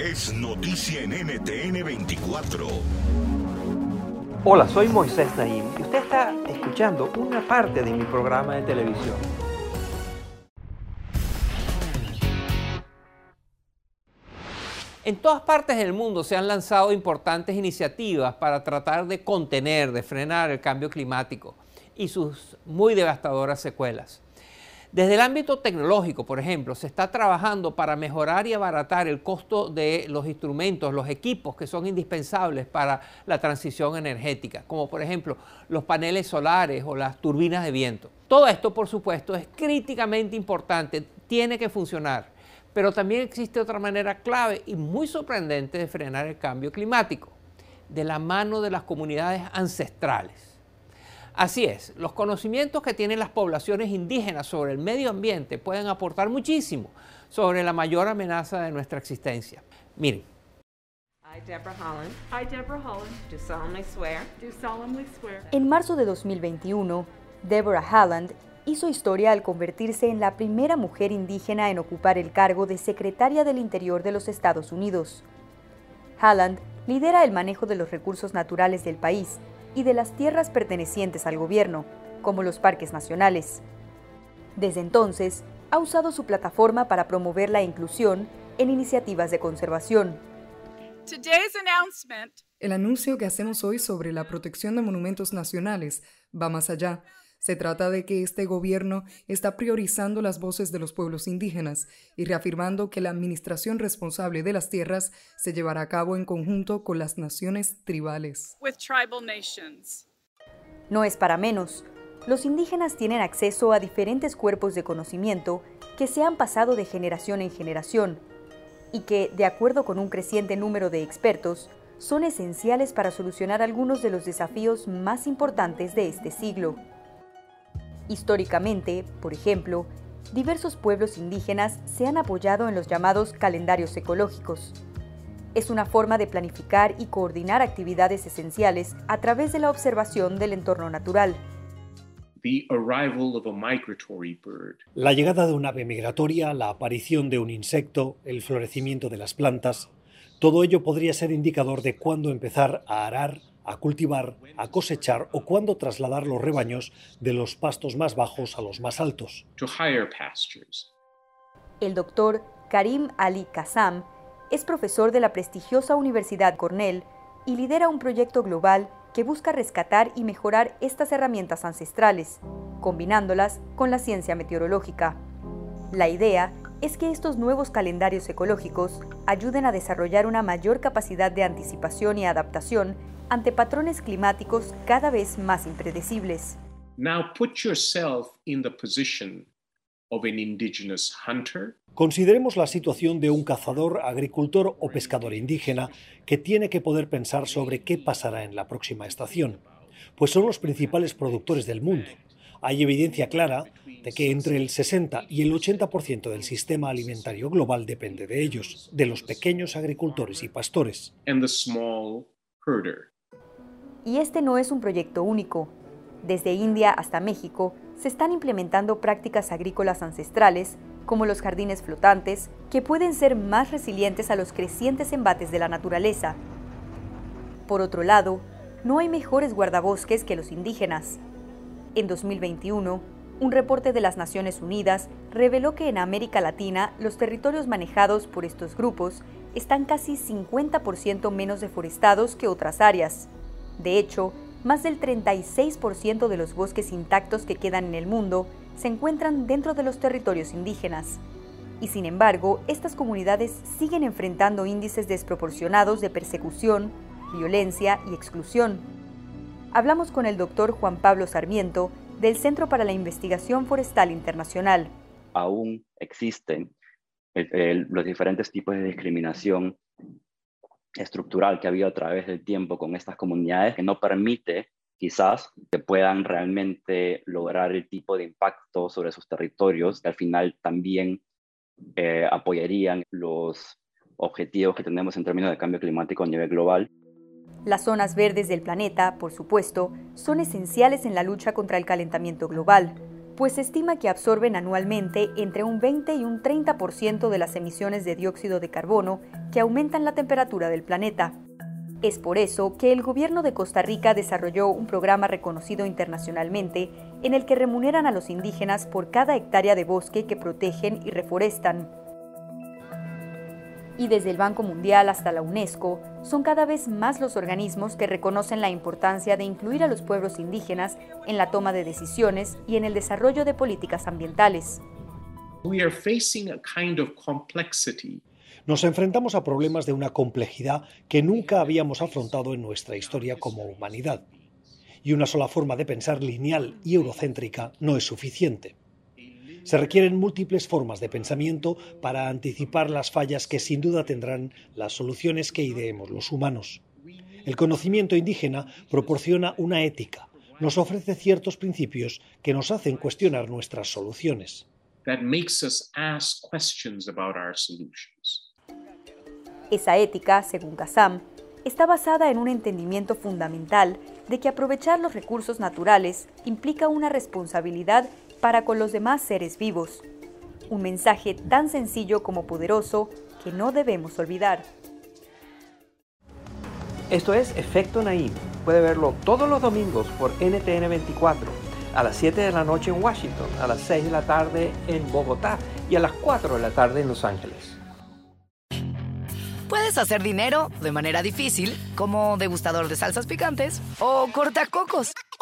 Es noticia en NTN 24. Hola, soy Moisés Naim y usted está escuchando una parte de mi programa de televisión. En todas partes del mundo se han lanzado importantes iniciativas para tratar de contener, de frenar el cambio climático y sus muy devastadoras secuelas. Desde el ámbito tecnológico, por ejemplo, se está trabajando para mejorar y abaratar el costo de los instrumentos, los equipos que son indispensables para la transición energética, como por ejemplo los paneles solares o las turbinas de viento. Todo esto, por supuesto, es críticamente importante, tiene que funcionar, pero también existe otra manera clave y muy sorprendente de frenar el cambio climático, de la mano de las comunidades ancestrales. Así es, los conocimientos que tienen las poblaciones indígenas sobre el medio ambiente pueden aportar muchísimo sobre la mayor amenaza de nuestra existencia. Miren. En marzo de 2021, Deborah Halland hizo historia al convertirse en la primera mujer indígena en ocupar el cargo de secretaria del Interior de los Estados Unidos. Halland lidera el manejo de los recursos naturales del país y de las tierras pertenecientes al gobierno, como los parques nacionales. Desde entonces, ha usado su plataforma para promover la inclusión en iniciativas de conservación. El anuncio que hacemos hoy sobre la protección de monumentos nacionales va más allá. Se trata de que este gobierno está priorizando las voces de los pueblos indígenas y reafirmando que la administración responsable de las tierras se llevará a cabo en conjunto con las naciones tribales. No es para menos. Los indígenas tienen acceso a diferentes cuerpos de conocimiento que se han pasado de generación en generación y que, de acuerdo con un creciente número de expertos, son esenciales para solucionar algunos de los desafíos más importantes de este siglo. Históricamente, por ejemplo, diversos pueblos indígenas se han apoyado en los llamados calendarios ecológicos. Es una forma de planificar y coordinar actividades esenciales a través de la observación del entorno natural. La llegada de un ave migratoria, la aparición de un insecto, el florecimiento de las plantas, todo ello podría ser indicador de cuándo empezar a arar, a cultivar, a cosechar o cuándo trasladar los rebaños de los pastos más bajos a los más altos. El doctor Karim Ali Kassam es profesor de la prestigiosa Universidad Cornell y lidera un proyecto global que busca rescatar y mejorar estas herramientas ancestrales, combinándolas con la ciencia meteorológica. La idea es que estos nuevos calendarios ecológicos ayuden a desarrollar una mayor capacidad de anticipación y adaptación ante patrones climáticos cada vez más impredecibles. Consideremos la situación de un cazador, agricultor o pescador indígena que tiene que poder pensar sobre qué pasará en la próxima estación, pues son los principales productores del mundo. Hay evidencia clara de que entre el 60 y el 80% del sistema alimentario global depende de ellos, de los pequeños agricultores y pastores. Y este no es un proyecto único. Desde India hasta México se están implementando prácticas agrícolas ancestrales, como los jardines flotantes, que pueden ser más resilientes a los crecientes embates de la naturaleza. Por otro lado, no hay mejores guardabosques que los indígenas. En 2021, Un reporte de las Naciones Unidas reveló que en América Latina los territorios manejados por estos grupos están casi 50% menos deforestados que otras áreas. De hecho, más del 36% de los bosques intactos que quedan en el mundo se encuentran dentro de los territorios indígenas. Y sin embargo, estas comunidades siguen enfrentando índices desproporcionados de persecución, violencia y exclusión. Hablamos con el doctor Juan Pablo Sarmiento del Centro para la Investigación Forestal Internacional. Aún existen los diferentes tipos de discriminación estructural que ha habido a través del tiempo con estas comunidades que no permite quizás que puedan realmente lograr el tipo de impacto sobre sus territorios que al final también eh, apoyarían los objetivos que tenemos en términos de cambio climático a nivel global. Las zonas verdes del planeta, por supuesto, son esenciales en la lucha contra el calentamiento global, pues se estima que absorben anualmente entre un 20 y un 30% de las emisiones de dióxido de carbono que aumentan la temperatura del planeta. Es por eso que el gobierno de Costa Rica desarrolló un programa reconocido internacionalmente en el que remuneran a los indígenas por cada hectárea de bosque que protegen y reforestan. Y desde el Banco Mundial hasta la UNESCO, son cada vez más los organismos que reconocen la importancia de incluir a los pueblos indígenas en la toma de decisiones y en el desarrollo de políticas ambientales. Nos enfrentamos a problemas de una complejidad que nunca habíamos afrontado en nuestra historia como humanidad. Y una sola forma de pensar lineal y eurocéntrica no es suficiente. Se requieren múltiples formas de pensamiento para anticipar las fallas que sin duda tendrán las soluciones que ideemos los humanos. El conocimiento indígena proporciona una ética, nos ofrece ciertos principios que nos hacen cuestionar nuestras soluciones. Esa ética, según Kazam, está basada en un entendimiento fundamental de que aprovechar los recursos naturales implica una responsabilidad para con los demás seres vivos. Un mensaje tan sencillo como poderoso que no debemos olvidar. Esto es Efecto Naim. Puede verlo todos los domingos por NTN 24, a las 7 de la noche en Washington, a las 6 de la tarde en Bogotá y a las 4 de la tarde en Los Ángeles. Puedes hacer dinero de manera difícil, como degustador de salsas picantes, o cortacocos,